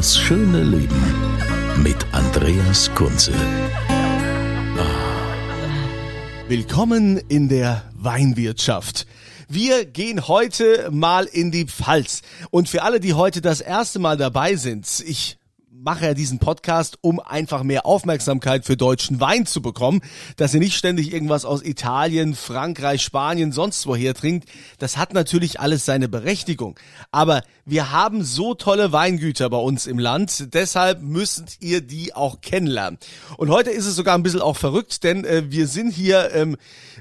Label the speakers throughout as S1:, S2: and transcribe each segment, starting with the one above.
S1: Das schöne Leben mit Andreas Kunze.
S2: Willkommen in der Weinwirtschaft. Wir gehen heute mal in die Pfalz. Und für alle, die heute das erste Mal dabei sind, ich mache ja diesen Podcast, um einfach mehr Aufmerksamkeit für deutschen Wein zu bekommen, dass ihr nicht ständig irgendwas aus Italien, Frankreich, Spanien, sonst woher trinkt. Das hat natürlich alles seine Berechtigung. Aber wir haben so tolle Weingüter bei uns im Land, deshalb müsst ihr die auch kennenlernen. Und heute ist es sogar ein bisschen auch verrückt, denn äh, wir sind hier ähm,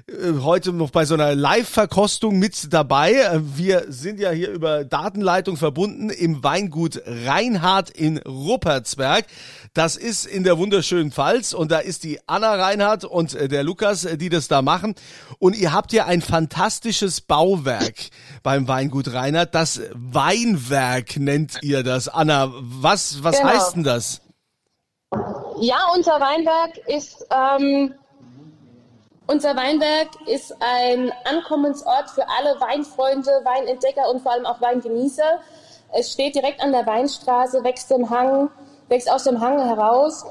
S2: äh, heute noch bei so einer Live-Verkostung mit dabei. Äh, Wir sind ja hier über Datenleitung verbunden im Weingut Reinhardt in Ruppertsberg. Das ist in der wunderschönen Pfalz und da ist die Anna Reinhardt und äh, der Lukas, äh, die das da machen. Und ihr habt ja ein fantastisches Bauwerk beim Weingut Reinhardt. Das Weinwerk nennt ihr das. Anna, was, was
S3: Genau.
S2: heißt denn das?
S3: Ja, unser Weinberg ist ähm, unser Weinberg ist ein Ankommensort für alle Weinfreunde, Weinentdecker und vor allem auch Weingenießer. Es steht direkt an der Weinstraße, wächst im Hang, wächst aus dem Hang heraus,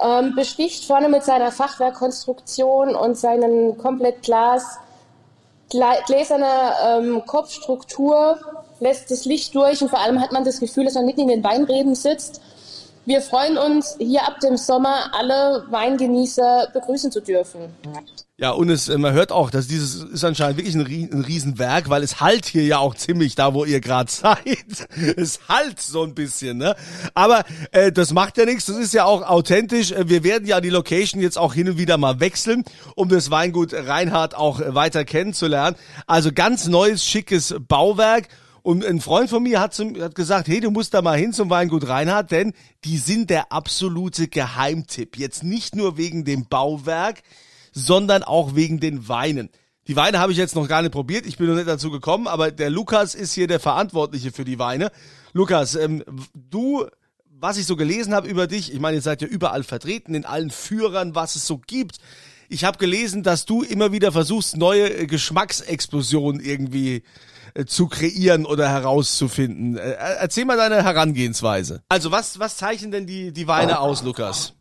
S3: ähm, besticht vorne mit seiner Fachwerkkonstruktion und seinen komplett Glas gla- gläserner ähm, Kopfstruktur lässt das Licht durch und vor allem hat man das Gefühl, dass man mitten in den Weinreben sitzt. Wir freuen uns, hier ab dem Sommer alle Weingenießer begrüßen zu dürfen.
S2: Ja, und es, äh, man hört auch, dass dieses ist anscheinend wirklich ein, ein Riesenwerk, weil es halt hier ja auch ziemlich da, wo ihr gerade seid. Es halt so ein bisschen, ne? Aber äh, das macht ja nichts, das ist ja auch authentisch. Äh, Wir werden ja die Location jetzt auch hin und wieder mal wechseln, um das Weingut Reinhardt auch äh, weiter kennenzulernen. Also ganz neues, schickes Bauwerk. Und ein Freund von mir hat, zum, hat gesagt, hey, du musst da mal hin zum Weingut Reinhardt, denn die sind der absolute Geheimtipp. Jetzt nicht nur wegen dem Bauwerk, sondern auch wegen den Weinen. Die Weine habe ich jetzt noch gar nicht probiert, ich bin noch nicht dazu gekommen, aber der Lukas ist hier der Verantwortliche für die Weine. Lukas, ähm, du, was ich so gelesen habe über dich, ich meine, ihr seid ja überall vertreten, in allen Führern, was es so gibt. Ich habe gelesen, dass du immer wieder versuchst, neue äh, Geschmacksexplosionen irgendwie äh, zu kreieren oder herauszufinden. Äh, erzähl mal deine Herangehensweise. Also was, was zeichnen denn die, die Weine aus, Lukas?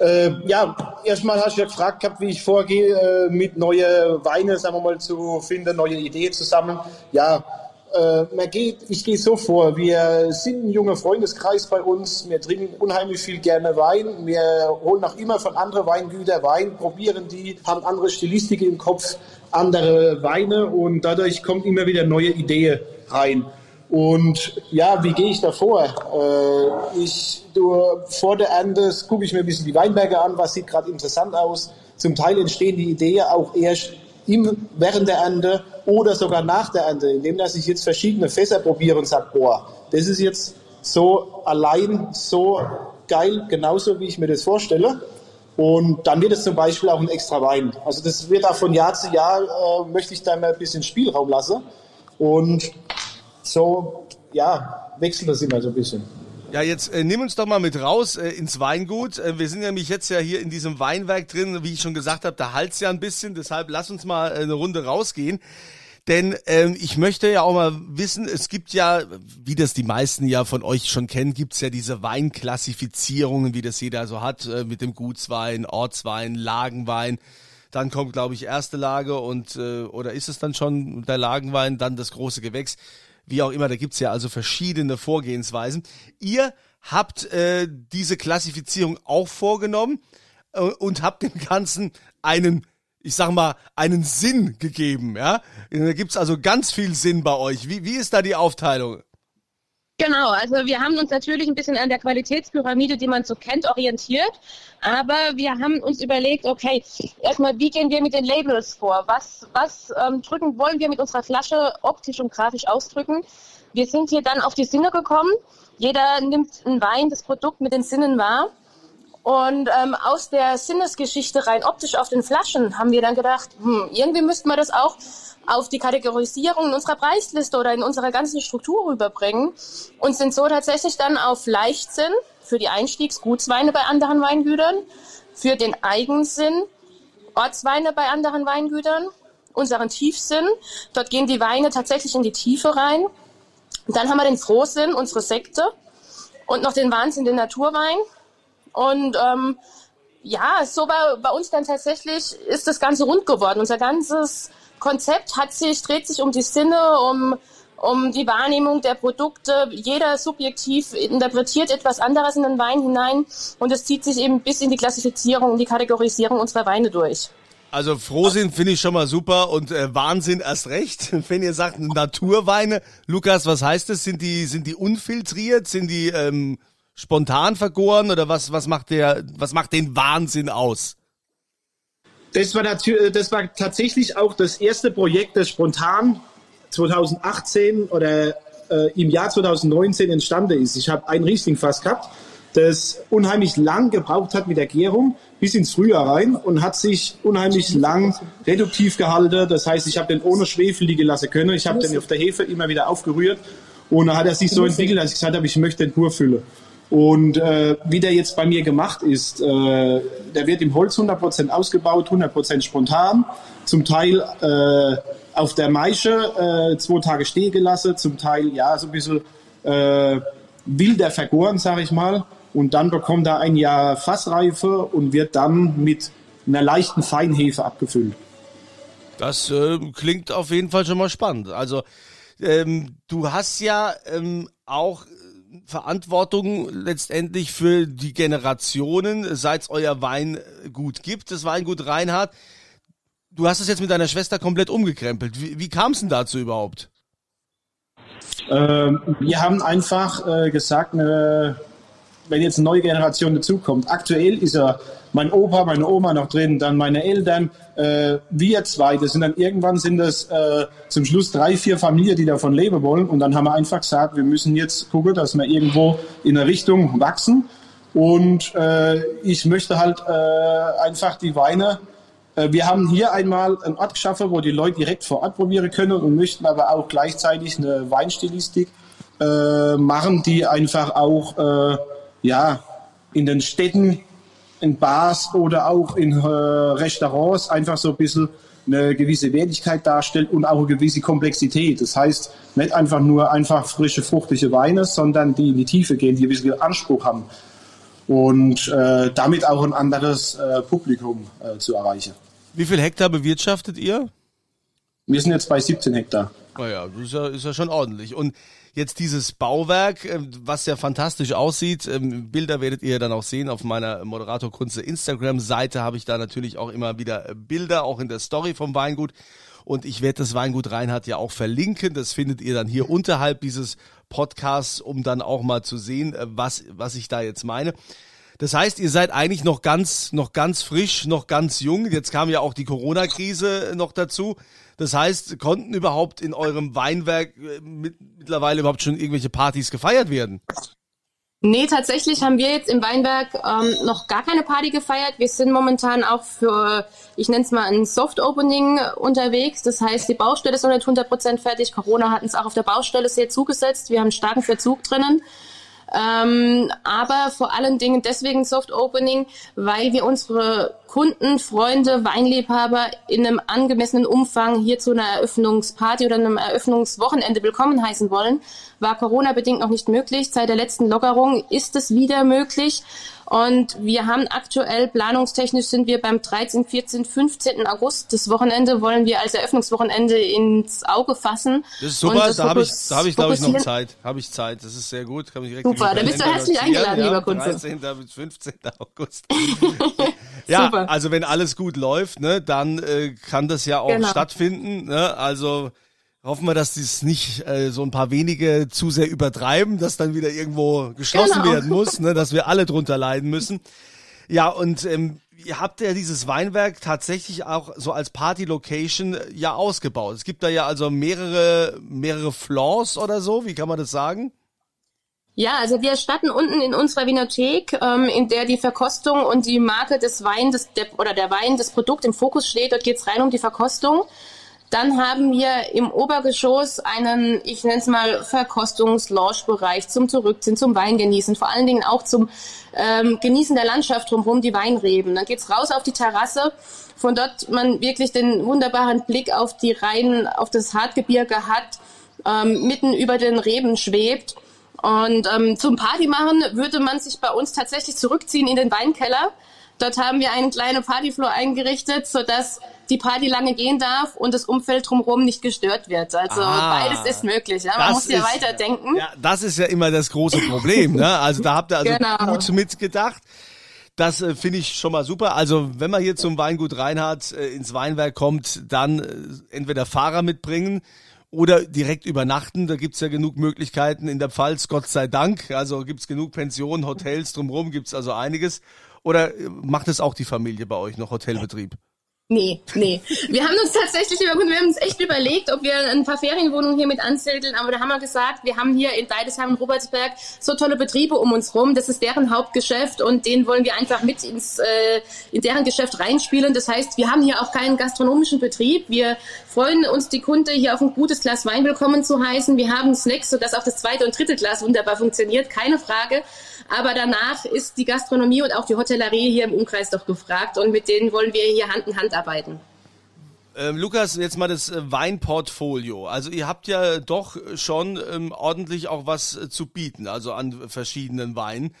S4: Äh, ja, erstmal hast du ja gefragt gehabt, wie ich vorgehe, äh, mit neue Weine, sagen wir mal, zu finden, neue Ideen zu sammeln. Ja, äh, man geht, ich gehe so vor, wir sind ein junger Freundeskreis bei uns, wir trinken unheimlich viel gerne Wein, wir holen auch immer von anderen Weingütern Wein, probieren die, haben andere Stilistik im Kopf, andere Weine und dadurch kommt immer wieder neue Ideen rein. Und ja, wie gehe ich da vor? Äh, ich, du, vor der Ernte gucke ich mir ein bisschen die Weinberge an, was sieht gerade interessant aus. Zum Teil entstehen die Ideen auch erst im, während der Ernte oder sogar nach der Ernte, indem dass ich jetzt verschiedene Fässer probiere und sage, boah, das ist jetzt so allein so geil, genauso wie ich mir das vorstelle. Und dann wird es zum Beispiel auch ein extra Wein. Also das wird auch von Jahr zu Jahr, äh, möchte ich da mal ein bisschen Spielraum lassen. Und so, ja, wechselt das immer so ein bisschen.
S2: Ja, jetzt äh, nimm uns doch mal mit raus äh, ins Weingut. Äh, wir sind nämlich jetzt ja hier in diesem Weinwerk drin, wie ich schon gesagt habe, da halt's ja ein bisschen, deshalb lass uns mal äh, eine Runde rausgehen. Denn ähm, ich möchte ja auch mal wissen, es gibt ja, wie das die meisten ja von euch schon kennen, gibt's ja diese Weinklassifizierungen, wie das jeder so hat, äh, mit dem Gutswein, Ortswein, Lagenwein. Dann kommt, glaube ich, erste Lage und äh, oder ist es dann schon der Lagenwein, dann das große Gewächs wie auch immer, da gibt's ja also verschiedene Vorgehensweisen. Ihr habt äh, diese Klassifizierung auch vorgenommen äh, und habt dem Ganzen einen, ich sag mal, einen Sinn gegeben, ja. Da gibt's also ganz viel Sinn bei euch. Wie, wie ist da die Aufteilung?
S3: Genau, also wir haben uns natürlich ein bisschen an der Qualitätspyramide, die man so kennt, orientiert. Aber wir haben uns überlegt, okay, erstmal, wie gehen wir mit den Labels vor? Was, was ähm, drücken wollen wir mit unserer Flasche optisch und grafisch ausdrücken? Wir sind hier dann auf die Sinne gekommen. Jeder nimmt ein Wein, das Produkt mit den Sinnen wahr. Und ähm, aus der Sinnesgeschichte rein optisch auf den Flaschen haben wir dann gedacht, hm, irgendwie müssten wir das auch auf die Kategorisierung in unserer Preisliste oder in unserer ganzen Struktur rüberbringen und sind so tatsächlich dann auf Leichtsinn für die Einstiegsgutsweine bei anderen Weingütern, für den Eigensinn Ortsweine bei anderen Weingütern, unseren Tiefsinn, dort gehen die Weine tatsächlich in die Tiefe rein. Dann haben wir den Frohsinn, unsere Sekte und noch den Wahnsinn, den Naturwein. Und ähm, ja, so war bei uns dann tatsächlich, ist das Ganze rund geworden. Unser ganzes Konzept hat sich, dreht sich um die Sinne, um, um die Wahrnehmung der Produkte. Jeder subjektiv interpretiert etwas anderes in den Wein hinein und es zieht sich eben bis in die Klassifizierung, in die Kategorisierung unserer Weine durch.
S2: Also Frohsinn finde ich schon mal super und äh, Wahnsinn erst recht. Wenn ihr sagt Naturweine, Lukas, was heißt das? Sind die sind die unfiltriert? Sind die ähm, spontan vergoren oder was was macht der was macht den Wahnsinn aus?
S4: Das war, natürlich, das war tatsächlich auch das erste Projekt, das spontan 2018 oder äh, im Jahr 2019 entstanden ist. Ich habe ein Riesling-Fass gehabt, das unheimlich lang gebraucht hat mit der Gärung, bis ins Frühjahr rein und hat sich unheimlich lang reduktiv gehalten. Das heißt, ich habe den ohne Schwefel liegen lassen können. Ich habe den auf der Hefe immer wieder aufgerührt und dann hat er sich so entwickelt, dass ich gesagt habe, ich möchte den pur füllen. Und äh, wie der jetzt bei mir gemacht ist, äh, der wird im Holz 100% ausgebaut, 100% spontan, zum Teil äh, auf der Maische äh, zwei Tage stehen gelassen, zum Teil ja so ein bisschen äh, wilder vergoren, sage ich mal. Und dann bekommt er ein Jahr Fassreife und wird dann mit einer leichten Feinhefe abgefüllt.
S2: Das äh, klingt auf jeden Fall schon mal spannend. Also ähm, du hast ja ähm, auch Verantwortung letztendlich für die Generationen, seit es euer Weingut gibt, das Weingut Reinhardt. Du hast es jetzt mit deiner Schwester komplett umgekrempelt. Wie, wie kam es denn dazu überhaupt?
S4: Ähm, wir haben einfach äh, gesagt, äh, wenn jetzt eine neue Generation dazukommt, aktuell ist er mein Opa, meine Oma noch drin, dann meine Eltern, äh, wir zwei, das sind dann irgendwann sind das äh, zum Schluss drei, vier Familien, die davon leben wollen. Und dann haben wir einfach gesagt, wir müssen jetzt gucken, dass wir irgendwo in eine Richtung wachsen. Und äh, ich möchte halt äh, einfach die Weine. Äh, wir haben hier einmal einen Ort geschaffen, wo die Leute direkt vor Ort probieren können und möchten aber auch gleichzeitig eine Weinstilistik äh, machen, die einfach auch äh, ja in den Städten in Bars oder auch in äh, Restaurants einfach so ein bisschen eine gewisse Wertigkeit darstellt und auch eine gewisse Komplexität. Das heißt, nicht einfach nur einfach frische, fruchtige Weine, sondern die in die Tiefe gehen, die ein bisschen Anspruch haben und äh, damit auch ein anderes äh, Publikum äh, zu erreichen.
S2: Wie viel Hektar bewirtschaftet ihr?
S4: Wir sind jetzt bei 17 Hektar.
S2: Naja, das ist ja, ist ja schon ordentlich. Und jetzt dieses Bauwerk, ähm, was ja fantastisch aussieht. Ähm, Bilder werdet ihr dann auch sehen auf meiner Moderator Kunze Instagram-Seite habe ich da natürlich auch immer wieder äh, Bilder, auch in der Story vom Weingut. Und ich werde das Weingut Reinhardt ja auch verlinken. Das findet ihr dann hier unterhalb dieses Podcasts, um dann auch mal zu sehen, äh, was, was ich da jetzt meine. Das heißt, ihr seid eigentlich noch ganz, noch ganz frisch, noch ganz jung. Jetzt kam ja auch die Corona-Krise noch dazu. Das heißt, konnten überhaupt in eurem Weinberg äh, mit, mittlerweile überhaupt schon irgendwelche Partys gefeiert werden?
S3: Nee, tatsächlich haben wir jetzt im Weinberg ähm, noch gar keine Party gefeiert. Wir sind momentan auch für, ich nenne es mal ein Soft-Opening unterwegs. Das heißt, die Baustelle ist noch nicht 100% fertig. Corona hat uns auch auf der Baustelle sehr zugesetzt. Wir haben einen starken Verzug drinnen. Ähm, aber vor allen Dingen deswegen Soft Opening, weil wir unsere Kunden, Freunde, Weinliebhaber in einem angemessenen Umfang hier zu einer Eröffnungsparty oder einem Eröffnungswochenende willkommen heißen wollen. War Corona bedingt noch nicht möglich. Seit der letzten Lockerung ist es wieder möglich. Und wir haben aktuell, planungstechnisch sind wir beim 13, 14, 15. August. Das Wochenende wollen wir als Eröffnungswochenende ins Auge fassen.
S2: Das ist super, da habe ich, da hab ich glaube ich noch Zeit. Habe ich Zeit, das ist sehr gut. Kann mich
S3: direkt super, da bist du herzlich eingeladen, ja, lieber Kunze.
S2: 13. bis 15. August. ja, super. also wenn alles gut läuft, ne, dann äh, kann das ja auch genau. stattfinden. Ne? Also Hoffen wir, dass dies nicht äh, so ein paar wenige zu sehr übertreiben, dass dann wieder irgendwo geschlossen
S3: Genau.
S2: werden muss, ne, dass wir alle drunter leiden müssen. Ja, und ähm, ihr habt ja dieses Weinberg tatsächlich auch so als Party-Location äh, ja ausgebaut. Es gibt da ja also mehrere, mehrere Floors oder so, wie kann man das sagen?
S3: Ja, also wir starten unten in unserer Vinothek, ähm, in der die Verkostung und die Marke des der, oder der Wein, das Produkt im Fokus steht. Dort geht's rein um die Verkostung. Dann haben wir im Obergeschoss einen, ich nenne es mal, Verkostungs-Lounge-Bereich zum Zurückziehen, zum Weingenießen, vor allen Dingen auch zum ähm, Genießen der Landschaft drumherum, die Weinreben. Dann geht's raus auf die Terrasse, von dort man wirklich den wunderbaren Blick auf die Rhein, auf das Hartgebirge hat, ähm, mitten über den Reben schwebt. Und ähm, zum Party machen würde man sich bei uns tatsächlich zurückziehen in den Weinkeller. Dort haben wir einen kleinen Partyfloor eingerichtet, sodass die Party lange gehen darf und das Umfeld drumherum nicht gestört wird. Also
S2: Ah.
S3: beides ist möglich. Ja? Man muss ja weiterdenken.
S2: Ja, das ist ja immer das große Problem. Ne? Also da habt ihr also
S3: Genau.
S2: gut mitgedacht. Das äh, finde ich schon mal super. Also wenn man hier zum Weingut Reinhardt äh, ins Weinwerk kommt, dann äh, entweder Fahrer mitbringen oder direkt übernachten. Da gibt's ja genug Möglichkeiten in der Pfalz, Gott sei Dank. Also gibt's genug Pensionen, Hotels drumherum, gibt's also einiges. Oder äh, macht es auch die Familie bei euch noch Hotelbetrieb?
S3: Nee, nee. Wir haben uns tatsächlich wir haben uns echt überlegt, ob wir ein paar Ferienwohnungen hier mit ansiedeln, aber da haben wir gesagt, wir haben hier in Deidesheim und Robertsberg so tolle Betriebe um uns rum, das ist deren Hauptgeschäft und den wollen wir einfach mit ins, äh, in deren Geschäft reinspielen. Das heißt, wir haben hier auch keinen gastronomischen Betrieb. Wir freuen uns, die Kunde hier auf ein gutes Glas Wein willkommen zu heißen. Wir haben Snacks, sodass auch das zweite und dritte Glas wunderbar funktioniert, keine Frage. Aber danach ist die Gastronomie und auch die Hotellerie hier im Umkreis doch gefragt und mit denen wollen wir hier Hand in Hand arbeiten.
S2: Ähm, Lukas, jetzt mal das äh, Weinportfolio. Also ihr habt ja doch schon ähm, ordentlich auch was äh, zu bieten, also an verschiedenen Weinen.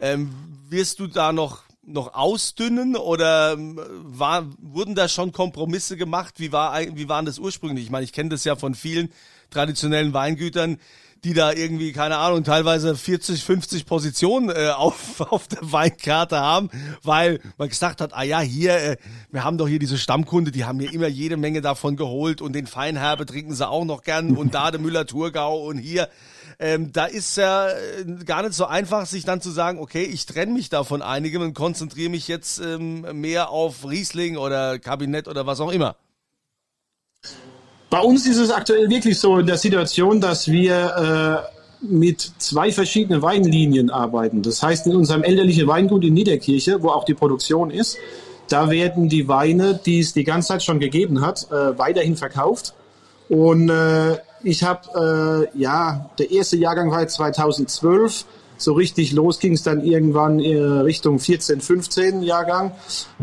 S2: Ähm, wirst du da noch noch ausdünnen oder ähm, war, wurden da schon Kompromisse gemacht? Wie war wie waren das ursprünglich? Ich meine, ich kenne das ja von vielen traditionellen Weingütern, die da irgendwie, keine Ahnung, teilweise 40, 50 Positionen äh, auf, auf der Weinkarte haben, weil man gesagt hat, ah ja, hier, äh, wir haben doch hier diese Stammkunde, die haben mir immer jede Menge davon geholt und den Feinherbe trinken sie auch noch gern und da der Müller-Thurgau und hier. Ähm, da ist ja äh, gar nicht so einfach, sich dann zu sagen, okay, ich trenne mich da von einigem und konzentriere mich jetzt ähm, mehr auf Riesling oder Kabinett oder was auch immer.
S4: Bei uns ist es aktuell wirklich so in der Situation, dass wir äh, mit zwei verschiedenen Weinlinien arbeiten. Das heißt, in unserem elterlichen Weingut in Niederkirche, wo auch die Produktion ist, da werden die Weine, die es die ganze Zeit schon gegeben hat, äh, weiterhin verkauft. Und äh, ich habe, äh, ja, der erste Jahrgang war jetzt 2012. So richtig los ging es dann irgendwann äh, Richtung 14, 15 Jahrgang.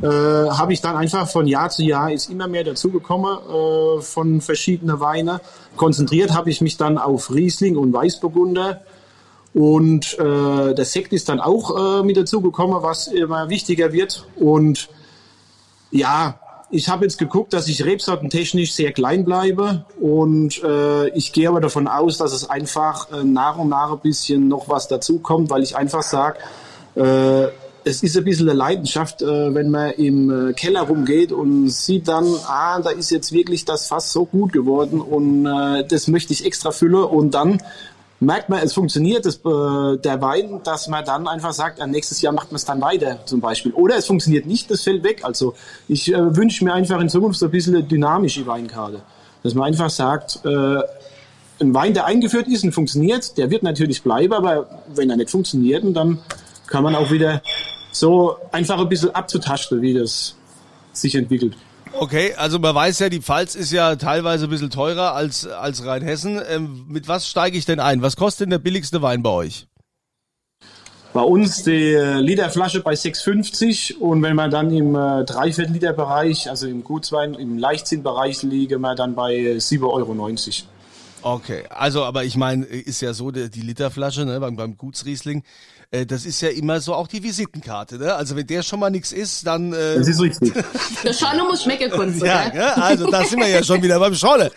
S4: Äh, habe ich dann einfach von Jahr zu Jahr ist immer mehr dazugekommen äh, von verschiedenen Weine. Konzentriert habe ich mich dann auf Riesling und Weißburgunder. Und äh, der Sekt ist dann auch äh, mit dazugekommen, was immer wichtiger wird. Und ja, ich habe jetzt geguckt, dass ich rebsortentechnisch sehr klein bleibe und äh, ich gehe aber davon aus, dass es einfach äh, nach und nach ein bisschen noch was dazukommt, weil ich einfach sage, äh, es ist ein bisschen eine Leidenschaft, äh, wenn man im äh, Keller rumgeht und sieht dann, ah, da ist jetzt wirklich das Fass so gut geworden und äh, das möchte ich extra füllen und dann merkt man, es funktioniert, das, äh, der Wein, dass man dann einfach sagt, äh, nächstes Jahr macht man es dann weiter zum Beispiel. Oder es funktioniert nicht, das fällt weg. Also ich äh, wünsche mir einfach in Zukunft so ein bisschen eine dynamische Weinkarte. Dass man einfach sagt, äh, ein Wein, der eingeführt ist und funktioniert, der wird natürlich bleiben, aber wenn er nicht funktioniert, dann kann man auch wieder so einfach ein bisschen abzutasten, wie das sich entwickelt.
S2: Okay, also man weiß ja, die Pfalz ist ja teilweise ein bisschen teurer als, als Rheinhessen. Ähm, mit was steige ich denn ein? Was kostet denn der billigste Wein bei euch?
S4: Bei uns die Literflasche bei 6,50 und wenn man dann im äh, Dreiviertel Liter Bereich, also im Gutswein, im Leichtzinnbereich liege man dann bei äh, 7,90 Euro.
S2: Okay, also aber ich meine, ist ja so, die, die Literflasche ne, beim, beim Gutsriesling, äh, das ist ja immer so auch die Visitenkarte. Ne? Also wenn der schon mal nichts ist, dann... Äh,
S4: Das ist richtig.
S3: Der Schorle muss schmecken können.
S2: Ja, ne? also da sind wir ja schon wieder beim Schorle.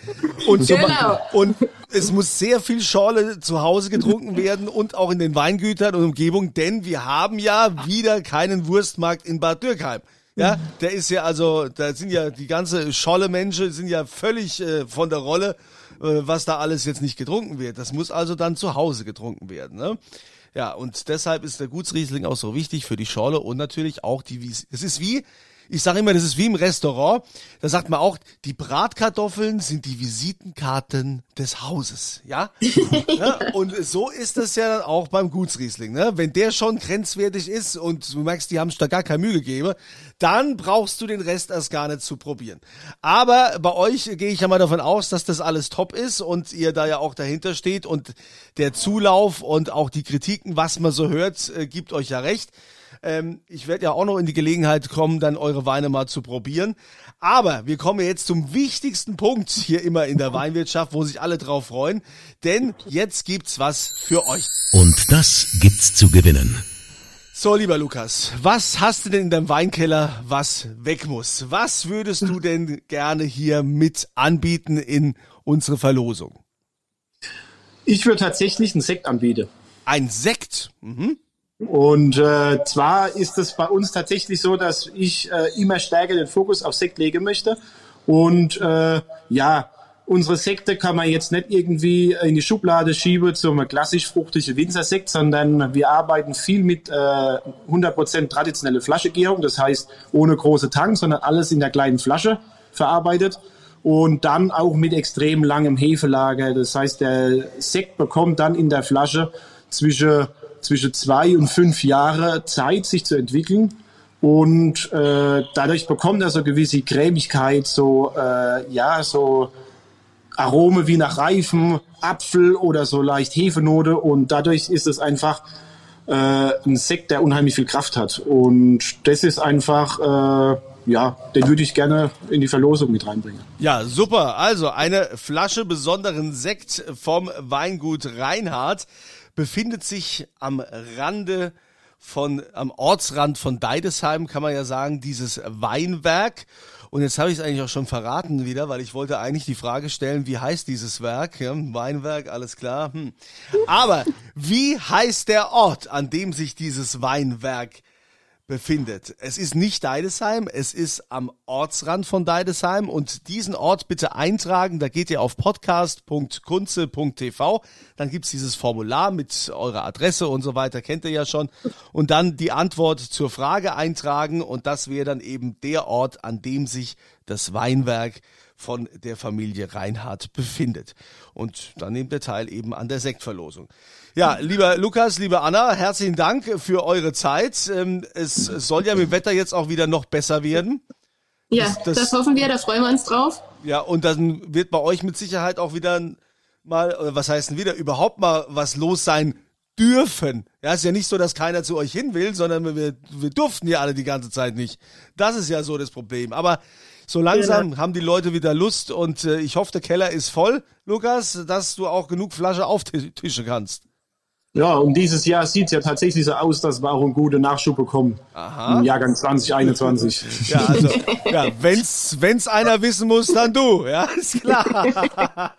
S2: Und, so,
S3: Genau.
S2: und es muss sehr viel Schorle zu Hause getrunken werden und auch in den Weingütern und Umgebung, denn wir haben ja wieder keinen Wurstmarkt in Bad Dürkheim. Ja, der ist ja also, da sind ja die ganze Scholle Menschen sind ja völlig äh, von der Rolle. äh, was da alles jetzt nicht getrunken wird. Das muss also dann zu Hause getrunken werden. Ne? Ja, und deshalb ist der Gutsriesling auch so wichtig für die Schorle und natürlich auch die Wies. Es ist wie, ich sage immer, das ist wie im Restaurant. Da sagt man auch, die Bratkartoffeln sind die Visitenkarten des Hauses, ja? ja und so ist es ja dann auch beim Gutsriesling, ne? Wenn der schon grenzwertig ist und du merkst, die haben sich da gar keine Mühe gegeben, dann brauchst du den Rest erst gar nicht zu probieren. Aber bei euch gehe ich ja mal davon aus, dass das alles top ist und ihr da ja auch dahinter steht und der Zulauf und auch die Kritiken, was man so hört, äh, gibt euch ja recht. Ähm, ich werde ja auch noch in die Gelegenheit kommen, dann eure Weine mal zu probieren. Aber wir kommen jetzt zum wichtigsten Punkt hier immer in der Weinwirtschaft, wo sich alle drauf freuen. Denn jetzt gibt's was für euch.
S1: Und das gibt's zu gewinnen.
S2: So, lieber Lukas, was hast du denn in deinem Weinkeller, was weg muss? Was würdest du denn gerne hier mit anbieten in unsere Verlosung?
S4: Ich würde tatsächlich einen Sekt anbieten.
S2: Ein Sekt? Mhm.
S4: Und äh, zwar ist es bei uns tatsächlich so, dass ich äh, immer stärker den Fokus auf Sekt legen möchte. Und äh, ja, unsere Sekte kann man jetzt nicht irgendwie in die Schublade schieben zum klassisch fruchtigen Winzersekt, sondern wir arbeiten viel mit äh, 100% traditionelle Flaschegärung, das heißt ohne große Tank, sondern alles in der kleinen Flasche verarbeitet und dann auch mit extrem langem Hefelager. Das heißt, der Sekt bekommt dann in der Flasche zwischen zwischen zwei und fünf Jahre Zeit, sich zu entwickeln. Und äh, dadurch bekommt er so gewisse Cremigkeit, so äh, ja, so Arome wie nach Reifen, Apfel oder so leicht Hefenote. Und dadurch ist es einfach äh, ein Sekt, der unheimlich viel Kraft hat. Und das ist einfach, äh, ja, den würde ich gerne in die Verlosung mit reinbringen.
S2: Ja, super. Also eine Flasche besonderen Sekt vom Weingut Reinhardt befindet sich am Rande von, am Ortsrand von Deidesheim, kann man ja sagen, dieses Weinwerk. Und jetzt habe ich es eigentlich auch schon verraten wieder, weil ich wollte eigentlich die Frage stellen, wie heißt dieses Werk? Ja, Weinwerk, alles klar. Hm. Aber wie heißt der Ort, an dem sich dieses Weinwerk befindet. Es ist nicht Deidesheim, es ist am Ortsrand von Deidesheim und diesen Ort bitte eintragen. Da geht ihr auf podcast.kunze.tv. Dann gibt's dieses Formular mit eurer Adresse und so weiter, kennt ihr ja schon. Und dann die Antwort zur Frage eintragen und das wäre dann eben der Ort, an dem sich das Weinwerk von der Familie Reinhardt befindet. Und dann nehmt ihr teil eben an der Sektverlosung. Ja, lieber Lukas, liebe Anna, herzlichen Dank für eure Zeit. Ähm, es soll ja mit dem Wetter jetzt auch wieder noch besser werden.
S3: Ja, das, das, das hoffen wir, da freuen wir uns drauf.
S2: Ja, und dann wird bei euch mit Sicherheit auch wieder mal, was heißt denn wieder, überhaupt mal was los sein dürfen. Ja, ist ja nicht so, dass keiner zu euch hin will, sondern wir, wir durften ja alle die ganze Zeit nicht. Das ist ja so das Problem. Aber so langsam genau. haben die Leute wieder Lust und äh, ich hoffe, der Keller ist voll, Lukas, dass du auch genug Flasche auftischen kannst.
S4: Ja, und dieses Jahr sieht es ja tatsächlich so aus, dass wir auch einen guten Nachschub bekommen. Aha. Im Jahrgang 2021.
S2: Ja, also, ja, wenn's, wenn's einer wissen muss, dann du. Ja, ist klar.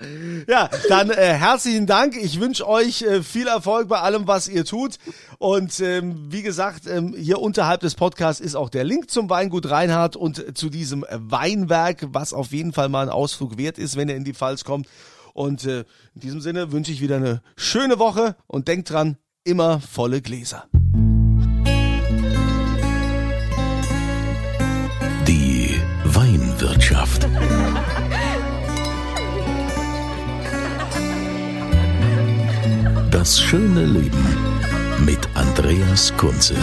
S2: ja, dann äh, herzlichen Dank. Ich wünsche euch äh, viel Erfolg bei allem, was ihr tut. Und ähm, wie gesagt, ähm, hier unterhalb des Podcasts ist auch der Link zum Weingut Reinhardt und zu diesem Weinwerk, was auf jeden Fall mal ein Ausflug wert ist, wenn ihr in die Pfalz kommt. Und äh, in diesem Sinne wünsche ich wieder eine schöne Woche und denkt dran, immer volle Gläser.
S1: Die Weinwirtschaft. Das schöne Leben mit Andreas Kunze.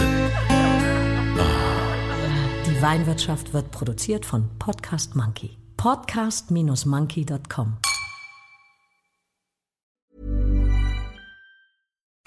S5: Die Weinwirtschaft wird produziert von Podcast Monkey. Podcast-monkey.com